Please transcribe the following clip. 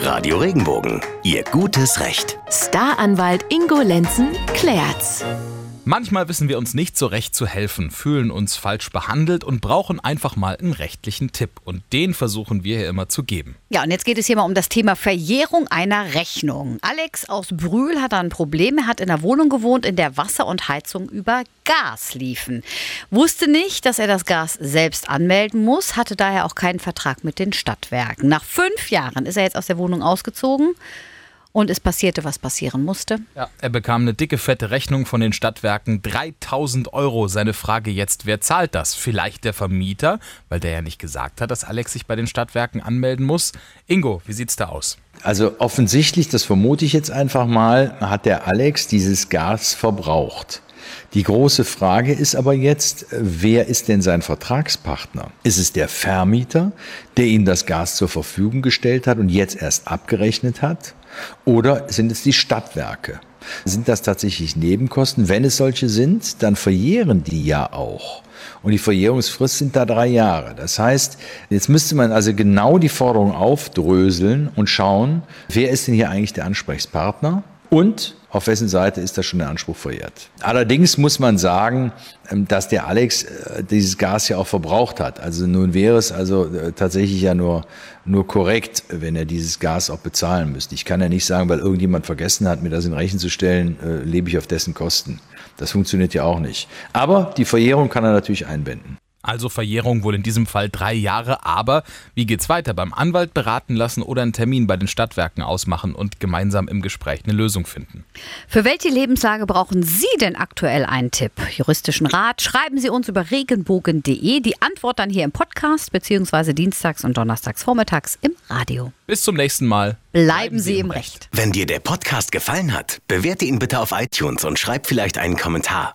Radio Regenbogen, Ihr gutes Recht. Staranwalt Ingo Lenzen klärt's. Manchmal wissen wir uns nicht so recht zu helfen, fühlen uns falsch behandelt und brauchen einfach mal einen rechtlichen Tipp. Und den versuchen wir hier immer zu geben. Ja, und jetzt geht es hier mal um das Thema Verjährung einer Rechnung. Alex aus Brühl hat ein Problem. Er hat in einer Wohnung gewohnt, in der Wasser und Heizung über Gas liefen. Wusste nicht, dass er das Gas selbst anmelden muss, hatte daher auch keinen Vertrag mit den Stadtwerken. Nach fünf Jahren ist er jetzt aus der Wohnung ausgezogen. Und es passierte, was passieren musste. Ja, er bekam eine dicke, fette Rechnung von den Stadtwerken. 3000 Euro. Seine Frage jetzt, wer zahlt das? Vielleicht der Vermieter, weil der ja nicht gesagt hat, dass Alex sich bei den Stadtwerken anmelden muss. Ingo, wie sieht's da aus? Also offensichtlich, das vermute ich jetzt einfach mal, hat der Alex dieses Gas verbraucht. Die große Frage ist aber jetzt, wer ist denn sein Vertragspartner? Ist es der Vermieter, der ihm das Gas zur Verfügung gestellt hat und jetzt erst abgerechnet hat? Oder sind es die Stadtwerke? Sind das tatsächlich Nebenkosten? Wenn es solche sind, dann verjähren die ja auch. Und die Verjährungsfrist sind da drei Jahre. Das heißt, jetzt müsste man also genau die Forderung aufdröseln und schauen, wer ist denn hier eigentlich der Ansprechpartner? Und auf wessen Seite ist da schon der Anspruch verjährt. Allerdings muss man sagen, ähm, dass der Alex äh, dieses Gas ja auch verbraucht hat. Also nun wäre es also äh, tatsächlich ja nur, nur korrekt, wenn er dieses Gas auch bezahlen müsste. Ich kann ja nicht sagen, weil irgendjemand vergessen hat, mir das in Rechnung zu stellen, äh, lebe ich auf dessen Kosten. Das funktioniert ja auch nicht. Aber die Verjährung kann er natürlich einwenden. Also Verjährung wohl in diesem Fall drei Jahre, aber wie geht's weiter? Beim Anwalt beraten lassen oder einen Termin bei den Stadtwerken ausmachen und gemeinsam im Gespräch eine Lösung finden. Für welche Lebenslage brauchen Sie denn aktuell einen Tipp? Juristischen Rat? Schreiben Sie uns über regenbogen.de. Die Antwort dann hier im Podcast beziehungsweise dienstags und donnerstags vormittags im Radio. Bis zum nächsten Mal. Bleiben, Bleiben Sie im Recht. Wenn dir der Podcast gefallen hat, bewerte ihn bitte auf iTunes und schreib vielleicht einen Kommentar.